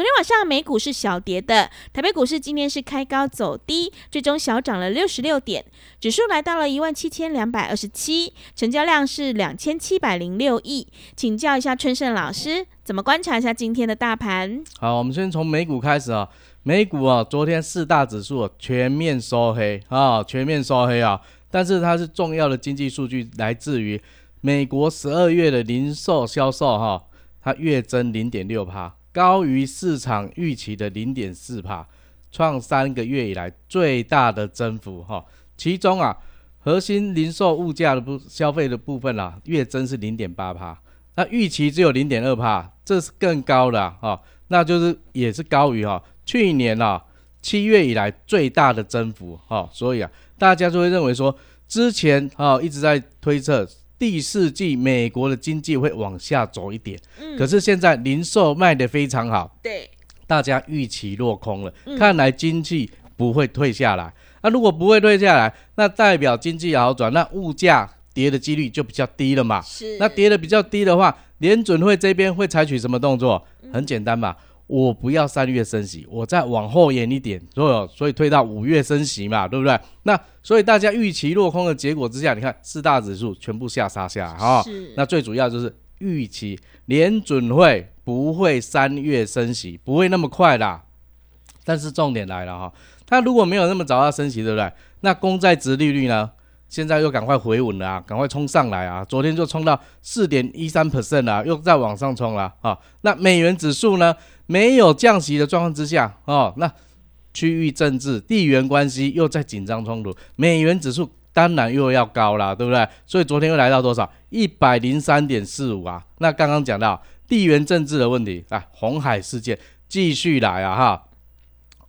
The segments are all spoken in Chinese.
昨天晚上美股是小跌的，台北股市今天是开高走低，最终小涨了六十六点，指数来到了一万七千两百二十七，成交量是两千七百零六亿。请教一下春盛老师，怎么观察一下今天的大盘？好，我们先从美股开始啊，美股啊，昨天四大指数全面收黑啊，全面收黑啊，但是它是重要的经济数据，来自于美国十二月的零售销售哈，它月增零点六帕。高于市场预期的零点四帕，创三个月以来最大的增幅哈。其中啊，核心零售物价的部消费的部分啊，月增是零点八帕，那预期只有零点二帕，这是更高的哈。那就是也是高于哈去年啊七月以来最大的增幅哈。所以啊，大家就会认为说，之前啊一直在推测。第四季美国的经济会往下走一点，嗯，可是现在零售卖得非常好，对，大家预期落空了，看来经济不会退下来。那如果不会退下来，那代表经济好转，那物价跌的几率就比较低了嘛。是，那跌的比较低的话，联准会这边会采取什么动作？很简单嘛。我不要三月升息，我再往后延一点，所以所以推到五月升息嘛，对不对？那所以大家预期落空的结果之下，你看四大指数全部下杀下来哈。那最主要就是预期联准会不会三月升息，不会那么快啦。但是重点来了哈，它如果没有那么早要升息，对不对？那公债值利率呢？现在又赶快回稳了啊，赶快冲上来啊！昨天就冲到四点一三 percent 了，又再往上冲了啊！那美元指数呢？没有降息的状况之下哦，那区域政治、地缘关系又在紧张冲突，美元指数当然又要高了，对不对？所以昨天又来到多少？一百零三点四五啊！那刚刚讲到地缘政治的问题啊，红海事件继续来啊！哈，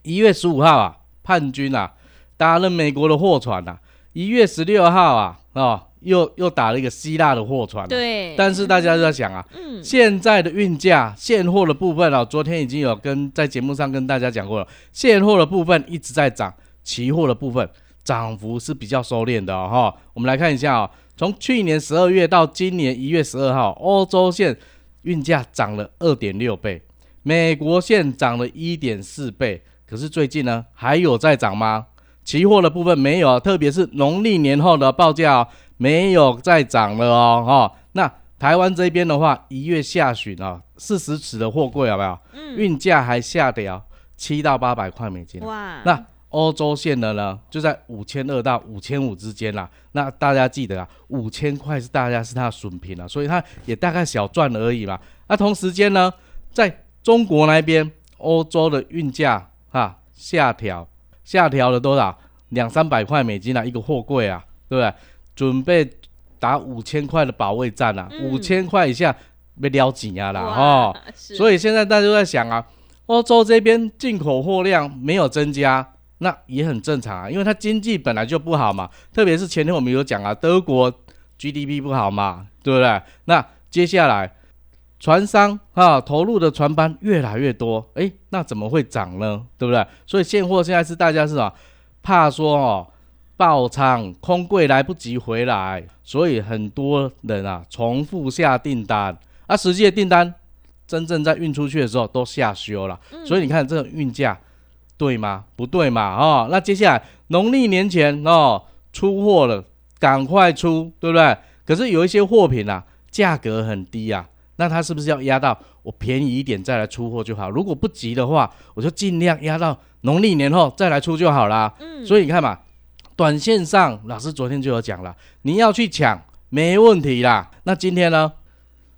一月十五号啊，叛军啊打了美国的货船呐。一月十六号啊，哦，又又打了一个希腊的货船。对。但是大家都在想啊，嗯，现在的运价现货的部分啊，昨天已经有跟在节目上跟大家讲过了，现货的部分一直在涨，期货的部分涨幅是比较收敛的哈。我们来看一下啊，从去年十二月到今年一月十二号，欧洲线运价涨了二点六倍，美国线涨了一点四倍。可是最近呢，还有在涨吗？期货的部分没有，特别是农历年后的报价没有再涨了哦，哈。那台湾这边的话，一月下旬啊，四十尺的货柜有没有？嗯。运价还下跌啊，七到八百块美金。哇。那欧洲线的呢，就在五千二到五千五之间啦。那大家记得啊，五千块是大家是它的损平啊，所以它也大概小赚而已嘛。那同时间呢，在中国那边，欧洲的运价哈下调。下调了多少？两三百块美金啊，一个货柜啊，对不对？准备打五千块的保卫战啊，五千块以下被撩紧啊啦，哈。所以现在大家都在想啊，欧洲这边进口货量没有增加，那也很正常啊，因为它经济本来就不好嘛。特别是前天我们有讲啊，德国 GDP 不好嘛，对不对？那接下来。船商啊，投入的船班越来越多，哎，那怎么会涨呢？对不对？所以现货现在是大家是啊，怕说哦爆仓空柜来不及回来，所以很多人啊重复下订单，而实际的订单真正在运出去的时候都下修了，所以你看这个运价对吗？不对嘛？哦，那接下来农历年前哦出货了，赶快出，对不对？可是有一些货品啊，价格很低啊。那他是不是要压到我便宜一点再来出货就好？如果不急的话，我就尽量压到农历年后再来出就好啦。嗯，所以你看嘛，短线上老师昨天就有讲了，你要去抢没问题啦。那今天呢，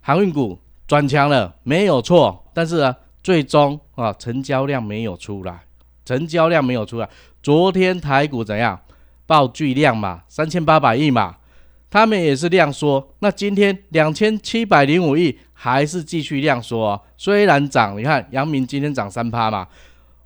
航运股转强了，没有错。但是呢，最终啊，成交量没有出来，成交量没有出来。昨天台股怎样？爆巨量嘛，三千八百亿嘛，他们也是量缩。那今天两千七百零五亿还是继续量缩，虽然涨，你看阳明今天涨三趴嘛，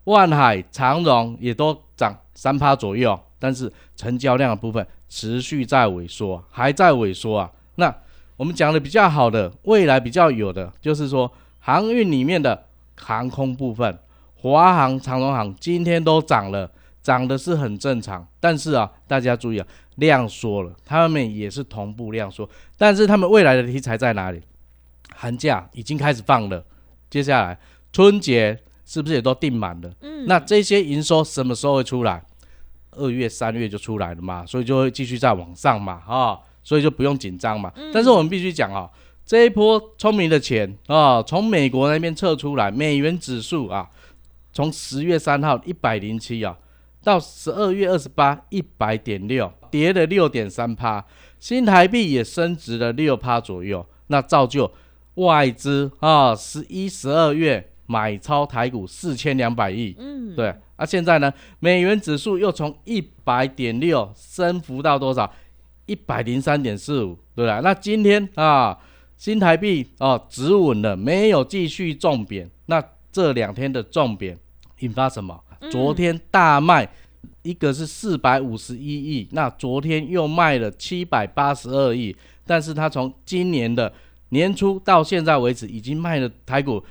万海、长荣也都涨三趴左右，但是成交量的部分持续在萎缩，还在萎缩啊。那我们讲的比较好的，未来比较有的，就是说航运里面的航空部分，华航、长荣航今天都涨了。涨的是很正常，但是啊，大家注意啊，量缩了，他们也是同步量缩，但是他们未来的题材在哪里？寒假已经开始放了，接下来春节是不是也都订满了？嗯，那这些营收什么时候会出来？二月、三月就出来了嘛，所以就会继续再往上嘛，啊，所以就不用紧张嘛。但是我们必须讲啊，这一波聪明的钱啊，从美国那边撤出来，美元指数啊，从十月三号一百零七啊。到十二月二十八，一百点六，跌了六点三趴，新台币也升值了六趴左右，那造就外资啊，十一、十二月买超台股四千两百亿，嗯，对，啊，现在呢，美元指数又从一百点六升幅到多少？一百零三点四五，对吧？那今天啊，新台币啊止稳了，没有继续重贬，那这两天的重贬引发什么？昨天大卖，一个是四百五十一亿，那昨天又卖了七百八十二亿，但是它从今年的年初到现在为止，已经卖了台股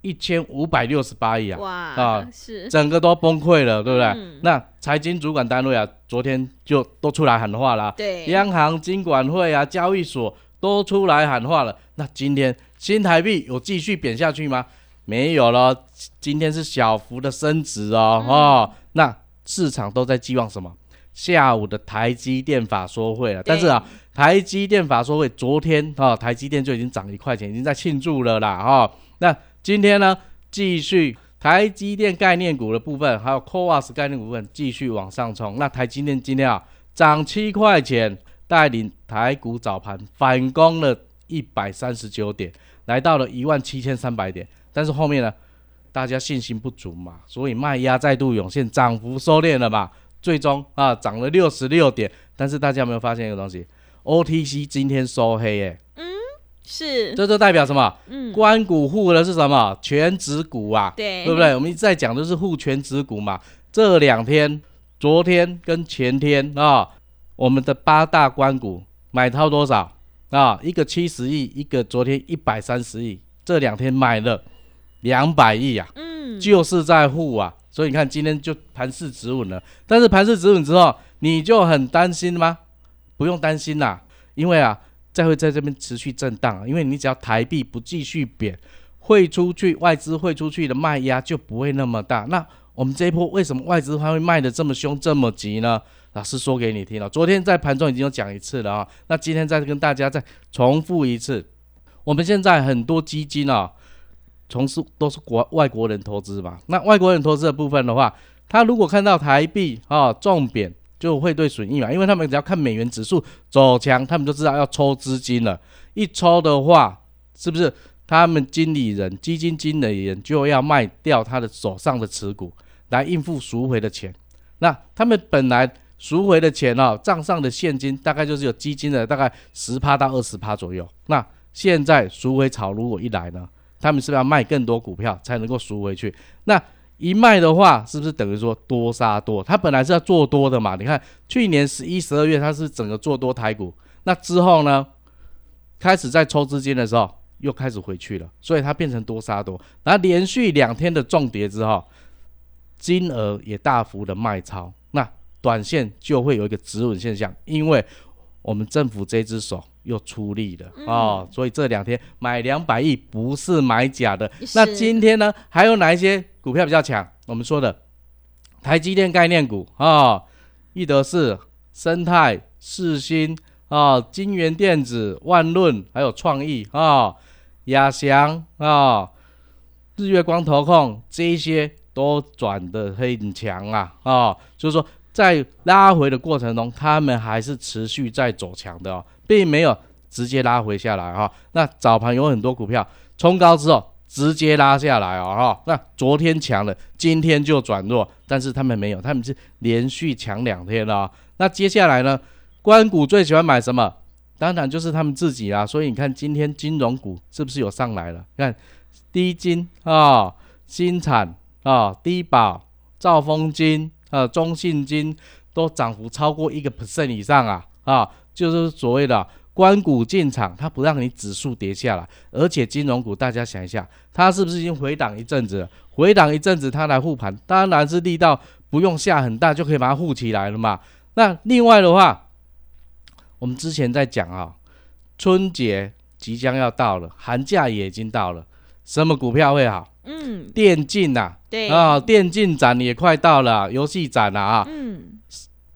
一千五百六十八亿啊！哇啊，是整个都崩溃了，对不对？那财经主管单位啊，昨天就都出来喊话了，对，央行、金管会啊、交易所都出来喊话了。那今天新台币有继续贬下去吗？没有了，今天是小幅的升值哦，哦，那市场都在寄望什么？下午的台积电法说会了，但是啊，台积电法说会昨天啊，台积电就已经涨一块钱，已经在庆祝了啦，哈。那今天呢，继续台积电概念股的部分，还有 c o a s 概念股部分继续往上冲。那台积电今天啊，涨七块钱，带领台股早盘反攻了一百三十九点，来到了一万七千三百点。但是后面呢，大家信心不足嘛，所以卖压再度涌现，涨幅收敛了嘛，最终啊涨了六十六点。但是大家有没有发现一个东西？OTC 今天收黑耶。嗯，是。这就代表什么？嗯，关股护的是什么？全指股啊，对，对不对？我们一直在讲的是护全指股嘛。这两天，昨天跟前天啊，我们的八大关股买超多少啊？一个七十亿，一个昨天一百三十亿，这两天买了。两百亿啊，嗯，就是在护啊，所以你看今天就盘势止稳了。但是盘势止稳之后，你就很担心吗？不用担心啦，因为啊，再会在这边持续震荡，因为你只要台币不继续贬，汇出去外资汇出去的卖压就不会那么大。那我们这一波为什么外资它会卖的这么凶这么急呢？老师说给你听了，昨天在盘中已经有讲一次了啊，那今天再跟大家再重复一次。我们现在很多基金啊。从事都是国外国人投资嘛，那外国人投资的部分的话，他如果看到台币啊重贬，就会对损益嘛，因为他们只要看美元指数走强，他们就知道要抽资金了。一抽的话，是不是他们经理人、基金经理人就要卖掉他的手上的持股，来应付赎回的钱？那他们本来赎回的钱哦，账上的现金大概就是有基金的大概十趴到二十趴左右。那现在赎回潮如果一来呢？他们是不是要卖更多股票才能够赎回去？那一卖的话，是不是等于说多杀多？他本来是要做多的嘛？你看去年十一、十二月，他是整个做多台股，那之后呢，开始在抽资金的时候，又开始回去了，所以它变成多杀多。然后连续两天的重跌之后，金额也大幅的卖超，那短线就会有一个止稳现象，因为我们政府这只手。又出力了哦，所以这两天买两百亿不是买假的。那今天呢，还有哪一些股票比较强？我们说的台积电概念股啊，易德士、生态、世新啊、金源电子、万润，还有创意啊、亚翔啊、日月光投控，这些都转的很强啊啊，就是说在拉回的过程中，他们还是持续在走强的哦。并没有直接拉回下来哈。那早盘有很多股票冲高之后直接拉下来哦哈。那昨天强了，今天就转弱，但是他们没有，他们是连续强两天了。那接下来呢？关谷最喜欢买什么？当然就是他们自己啦。所以你看今天金融股是不是有上来了？看低金啊、新产啊、低保、兆丰金啊、中信金。都涨幅超过一个 percent 以上啊啊，就是所谓的关股进场，它不让你指数跌下来，而且金融股大家想一下，它是不是已经回档一阵子了？回档一阵子，它来护盘，当然是力道不用下很大就可以把它护起来了嘛。那另外的话，我们之前在讲啊，春节即将要到了，寒假也已经到了，什么股票会好？嗯，电竞呐，对啊，电竞展也快到了，游戏展了啊，嗯。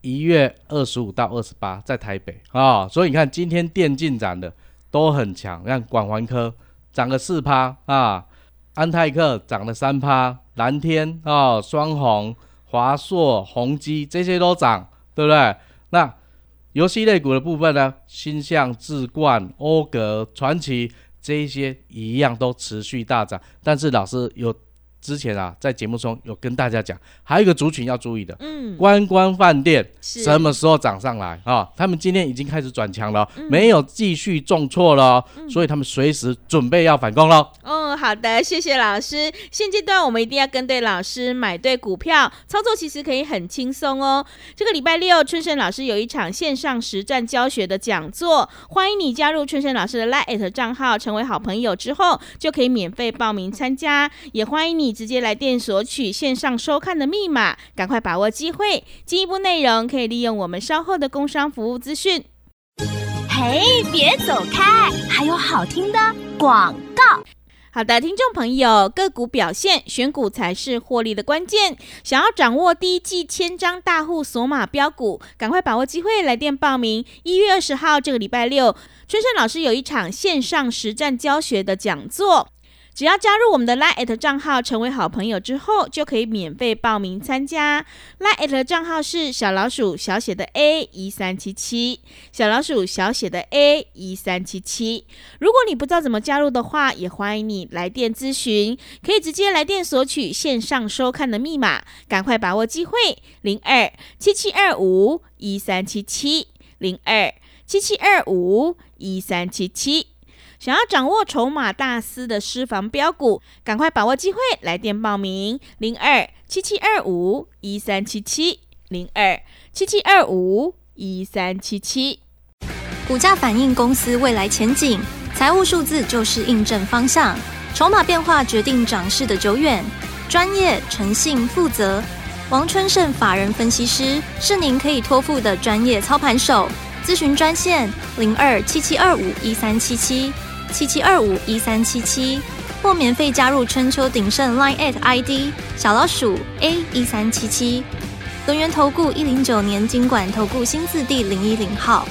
一月二十五到二十八在台北啊，所以你看今天电竞展的都很强，像广环科涨了四趴啊，安泰克涨了三趴，蓝天啊、双红、华硕、宏基这些都涨，对不对？那游戏类股的部分呢，星象、智冠、欧格、传奇这一些一样都持续大涨，但是老师有。之前啊，在节目中有跟大家讲，还有一个族群要注意的，嗯，观光饭店什么时候涨上来啊？他们今天已经开始转强了，没有继续重挫了，所以他们随时准备要反攻了。嗯，好的，谢谢老师。现阶段我们一定要跟对老师，买对股票，操作其实可以很轻松哦。这个礼拜六，春生老师有一场线上实战教学的讲座，欢迎你加入春生老师的 Line 账号，成为好朋友之后就可以免费报名参加，也欢迎你。直接来电索取线上收看的密码，赶快把握机会。进一步内容可以利用我们稍后的工商服务资讯。嘿，别走开，还有好听的广告。好的，听众朋友，个股表现选股才是获利的关键。想要掌握第一季千张大户索马标股，赶快把握机会来电报名。一月二十号这个礼拜六，春生老师有一场线上实战教学的讲座。只要加入我们的 Line 账号，成为好朋友之后，就可以免费报名参加。Line 账号是小老鼠小写的 A 一三七七，小老鼠小写的 A 一三七七。如果你不知道怎么加入的话，也欢迎你来电咨询，可以直接来电索取线上收看的密码，赶快把握机会。零二七七二五一三七七，零二七七二五一三七七。想要掌握筹码大师的私房标股，赶快把握机会，来电报名：零二七七二五一三七七零二七七二五一三七七。股价反映公司未来前景，财务数字就是印证方向，筹码变化决定涨势的久远。专业、诚信、负责，王春盛法人分析师是您可以托付的专业操盘手。咨询专线：零二七七二五一三七七。七七二五一三七七，或免费加入春秋鼎盛 Line at ID 小老鼠 A 一三七七，轮源投顾一零九年经管投顾新字第零一零号。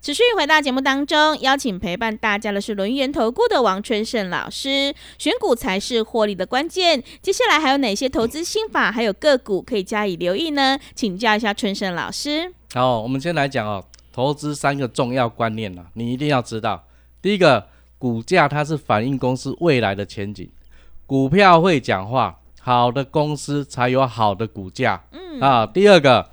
持续回到节目当中，邀请陪伴大家的是轮源投顾的王春盛老师。选股才是获利的关键，接下来还有哪些投资心法，还有个股可以加以留意呢？请教一下春盛老师。好，我们先来讲哦，投资三个重要观念呢，你一定要知道。第一个。股价它是反映公司未来的前景，股票会讲话，好的公司才有好的股价。嗯啊，第二个，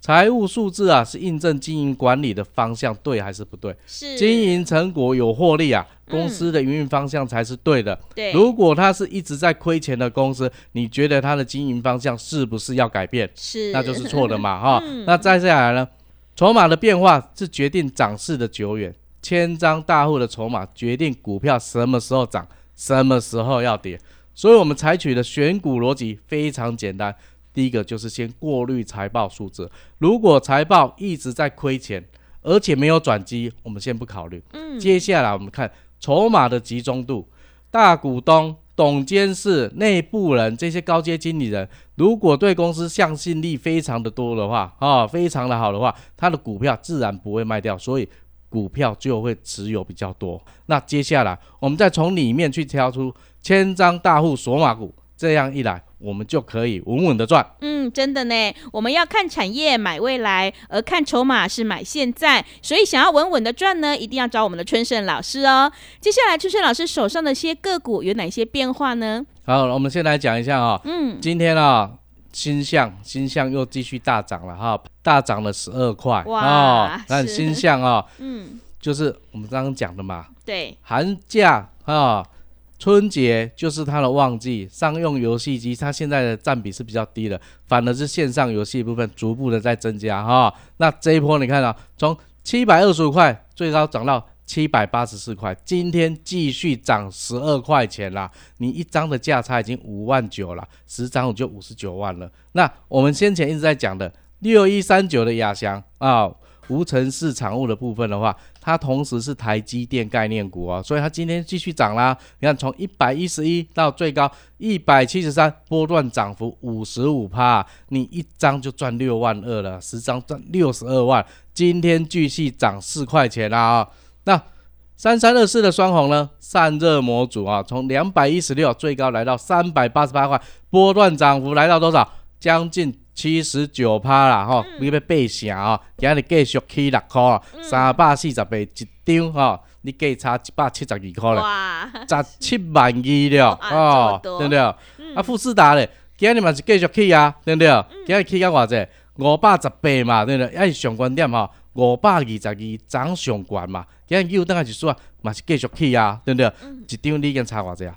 财务数字啊是印证经营管理的方向对还是不对？是经营成果有获利啊，公司的营运方向才是对的。对，如果它是一直在亏钱的公司，你觉得它的经营方向是不是要改变？是，那就是错的嘛哈。那再下来呢，筹码的变化是决定涨势的久远。千张大户的筹码决定股票什么时候涨，什么时候要跌，所以我们采取的选股逻辑非常简单。第一个就是先过滤财报数字，如果财报一直在亏钱，而且没有转机，我们先不考虑。嗯，接下来我们看筹码的集中度，大股东、董监事、内部人这些高阶经理人，如果对公司向心力非常的多的话，啊，非常的好的话，他的股票自然不会卖掉，所以。股票就会持有比较多。那接下来我们再从里面去挑出千张大户索马股，这样一来，我们就可以稳稳的赚。嗯，真的呢，我们要看产业买未来，而看筹码是买现在。所以想要稳稳的赚呢，一定要找我们的春盛老师哦。接下来春盛老师手上的些个股有哪些变化呢？好，我们先来讲一下啊，嗯，今天啊，新象新象又继续大涨了哈，大涨了十二块哇哦。那是新向啊，嗯，就是我们刚刚讲的嘛，对，寒假啊，春节就是它的旺季，商用游戏机它现在的占比是比较低的，反而是线上游戏部分逐步的在增加哈。那这一波你看啊，从七百二十五块最高涨到七百八十四块，今天继续涨十二块钱啦。你一张的价差已经五万九了，十张我就五十九万了。那我们先前一直在讲的六一三九的亚翔啊。无尘市场物的部分的话，它同时是台积电概念股哦，所以它今天继续涨啦。你看，从一百一十一到最高一百七十三，波段涨幅五十五趴，你一张就赚六万二了，十张赚六十二万。今天继续涨四块钱啦啊、那三三二四的双红呢，散热模组啊，从两百一十六最高来到三百八十八块，波段涨幅来到多少？将近七十九趴啦，吼，你要八成哦，今日继续起六块哦，三百四十八一张吼，你计差一百七十二块咧，哇，十七万二了 哦对不对？啊，富士达咧，今日嘛是继续起啊，对不对？今日起到偌济？五百十八嘛，对不对？还是上关点吼，五百二十二涨上悬嘛，今日又等下一数啊，嘛是继续去啊，对不对？一张你已经差偌济啊？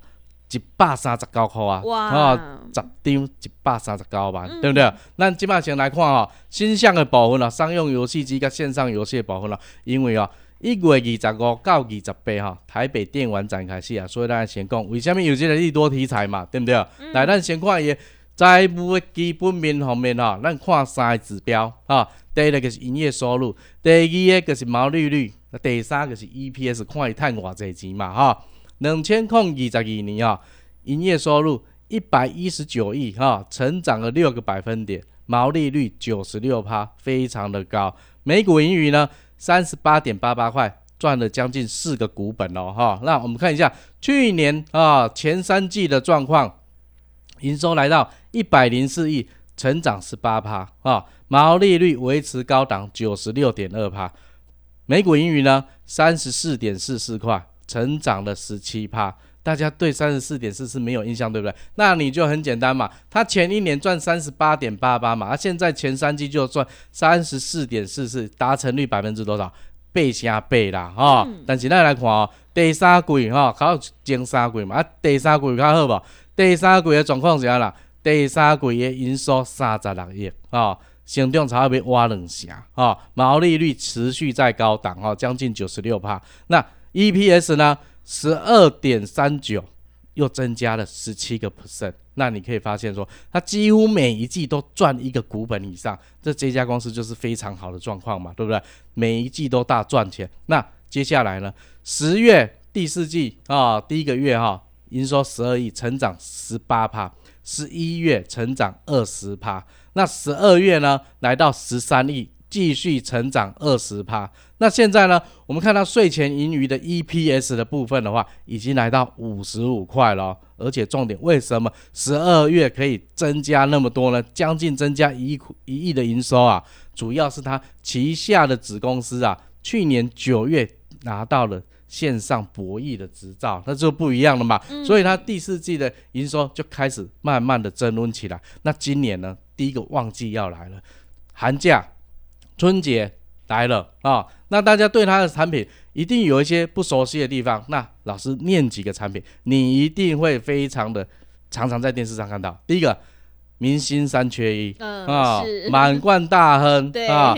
一百三十九块啊，哇哦，十张一百三十九万，对不对？咱即摆先来看哦，新项的部分啊，商用游戏机甲线上游戏的部分啊，因为哦，一月二十五到二十八吼，台北电玩展开始啊，所以咱先讲为什么有这个利多题材嘛，对不对？来，咱先看伊财务的基本面方面吼，咱看三个指标啊，第一个就是营业收入，第二个就是毛利率，第三个是 EPS，看伊赚偌济钱嘛，哈。两千空二十二年啊，营业收入一百一十九亿哈，成长了六个百分点，毛利率九十六趴，非常的高。每股盈余呢三十八点八八块，赚了将近四个股本哦哈。那我们看一下去年啊前三季的状况，营收来到一百零四亿，成长十八趴啊，毛利率维持高档九十六点二趴，每股盈余呢三十四点四四块，成长了十七趴。大家对三十四点四四没有印象，对不对？那你就很简单嘛，它前一年赚三十八点八八嘛，它现在前三季就赚三十四点四四，达成率百分之多少？倍加倍啦，哈、但是咱来看哦，第三季哈，考前三季嘛，啊，第三季较好无？第三季的状况是安啦？第三季的营收三十六亿，啊，成长差不多挖两成，啊，毛利率持续在高档，哦，将近九十六帕。那 EPS 呢？十二点三九，又增加了十七个 percent。那你可以发现说，它几乎每一季都赚一个股本以上，这这家公司就是非常好的状况嘛，对不对？每一季都大赚钱。那接下来呢？十月第四季啊，第一个月哈、营收十二亿，成长十八趴。十一月成长二十趴，那十二月呢，来到十三亿，继续成长二十趴。那现在呢，我们看到税前盈余的 EPS 的部分的话，已经来到五十五块了。而且重点，为什么十二月可以增加那么多呢？将近增加一亿一亿的营收啊，主要是它旗下的子公司啊，去年九月拿到了线上博弈的执照，那就不一样了嘛。所以它第四季的营收就开始慢慢的增温起来。那今年呢，第一个旺季要来了，寒假、春节来了啊、那大家对它的产品一定有一些不熟悉的地方。那老师念几个产品，你一定会非常的常常在电视上看到。第一个，明星三缺一嗯啊是，满贯大亨对，啊，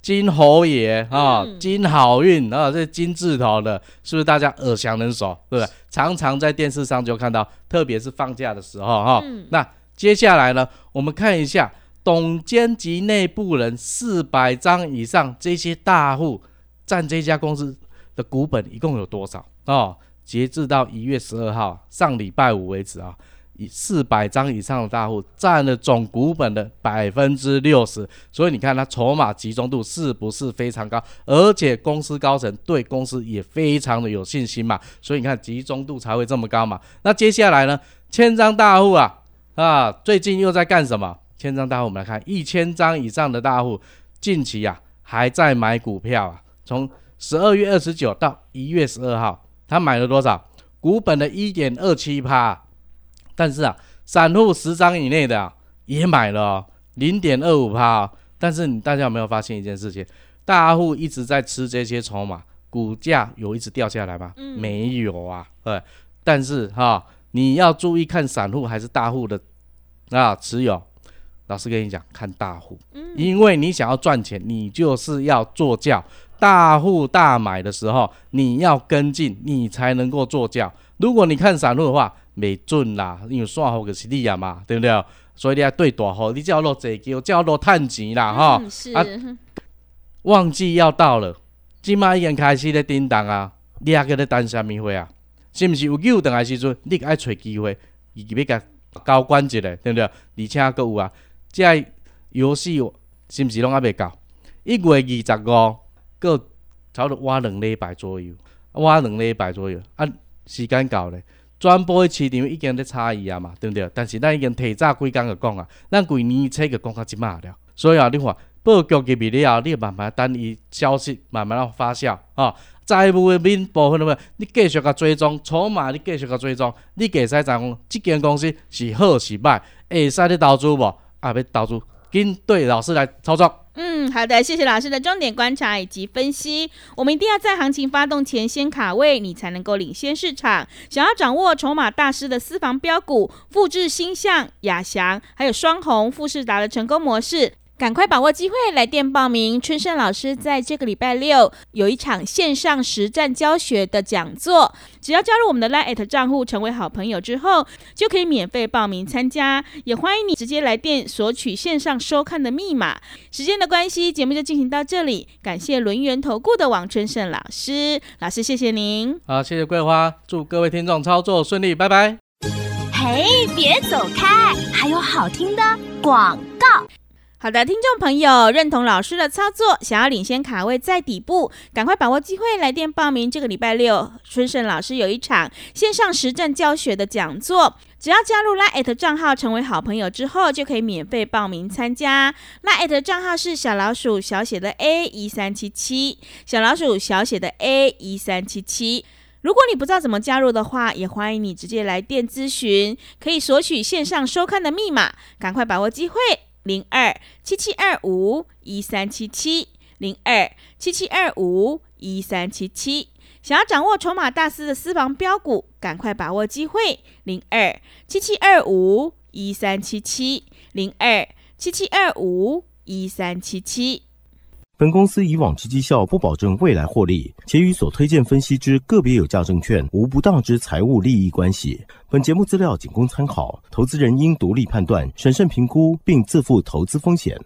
金侯爷啊，嗯金好运啊，这金字头的，是不是大家耳熟能熟？对不对？常常在电视上就看到，特别是放假的时候哈、嗯那接下来呢，我们看一下董监及内部人四百张以上这些大户占这家公司的股本一共有多少哦？截至到一月十二号上礼拜五为止啊，以以四百张以上的大户占了总股本的百分之六十，所以你看它筹码集中度是不是非常高？而且公司高层对公司也非常的有信心嘛，所以你看集中度才会这么高嘛。那接下来呢，千张大户啊啊，最近又在干什么？千张大户，我们来看一千张以上的大户，近期啊还在买股票啊。从十二月二十九到一月十二号，他买了多少？股本的一点二七趴。但是啊，散户十张以内的啊也买了零点二五趴。但是你大家有没有发现一件事情？大户一直在吃这些筹码，股价有一直掉下来吗？没有啊。对，但是哈，你要注意看散户还是大户的啊持有。老师跟你讲，看大户，因为你想要赚钱，你就是要做教。大户大买的时候，你要跟进，你才能够做教。如果你看散户的话，没准啦，因为算好就是你啊嘛，对不对？所以你要对大户，你叫落坐轿，叫落趁钱啦，哈。是。旺季要到了，即摆已经开始咧叮当啊，你还搁咧等啥物货啊？是毋是有机会等来时阵，你爱找机会，伊要甲交关一下，对不对？而且搁有啊。即个游戏是毋是拢还未到？一月二十五，个差不多晚两礼拜左右，晚两礼拜左右啊，时间到咧。转播的市场已经在差异啊嘛，对不对？但是咱已经提早几工就讲啊，咱规年册就讲到即马了。所以啊，你看报局入面了后，你慢慢等伊消息慢慢啊发酵啊。债务的面部分的话，你继续甲追踪筹码，你继续甲追踪，你计使知讲即间公司是好是歹，会使咧投资无？啊，要投资，跟对老师来操作。嗯，好的，谢谢老师的重点观察以及分析。我们一定要在行情发动前先卡位，你才能够领先市场。想要掌握筹码大师的私房标股，复制星象、亚翔还有双红、富士达的成功模式。赶快把握机会，来电报名。春盛老师在这个礼拜六有一场线上实战教学的讲座，只要加入我们的 Line 账户，成为好朋友之后，就可以免费报名参加。也欢迎你直接来电索取线上收看的密码。时间的关系，节目就进行到这里。感谢轮圆投顾的王春盛老师，老师谢谢您。好，谢谢桂花，祝各位听众操作顺利，拜拜。嘿，别走开，还有好听的广告。好的，听众朋友，认同老师的操作，想要领先卡位在底部，赶快把握机会来电报名。这个礼拜六，春盛老师有一场线上实战教学的讲座，只要加入拉艾特账号成为好朋友之后，就可以免费报名参加。拉艾特账号是小老鼠小写的 A 一三七七，小老鼠小写的 A 一三七七。如果你不知道怎么加入的话，也欢迎你直接来电咨询，可以索取线上收看的密码，赶快把握机会。零二七七二五一三七七，零二七七二五一三七七。想要掌握筹码大师的私房标股，赶快把握机会。零二七七二五一三七七，零二七七二五一三七七。本公司以往之绩效不保证未来获利，且与所推荐分析之个别有价证券无不当之财务利益关系。本节目资料仅供参考，投资人应独立判断、审慎评估，并自负投资风险。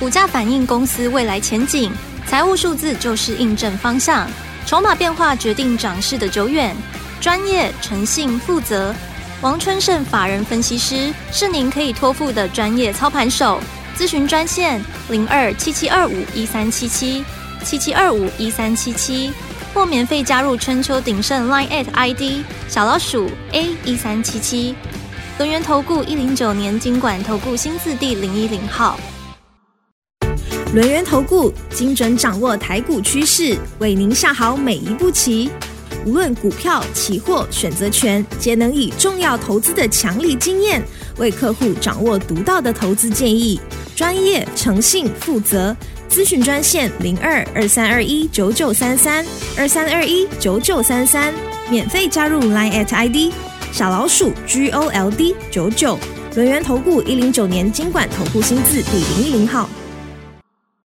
股价反映公司未来前景，财务数字就是印证方向，筹码变化决定涨势的久远。专业、诚信、负责，王春盛法人分析师是您可以托付的专业操盘手。咨询专线零二七七二五一三七七七七二五一三七七，或免费加入春秋鼎盛 Line at ID 小老鼠 A 一三七七。轮源投顾一零九年经管投顾新字第零一零号。轮源投顾精准掌握台股趋势，为您下好每一步棋。无论股票、期货、选择权，皆能以重要投资的强力经验，为客户掌握独到的投资建议。专业、诚信、负责，咨询专线零二二三二一九九三三二三二一九九三三，免费加入 Line at ID 小老鼠 G O L D 九九，轮源投顾一零九年经管投顾新字第零一零号。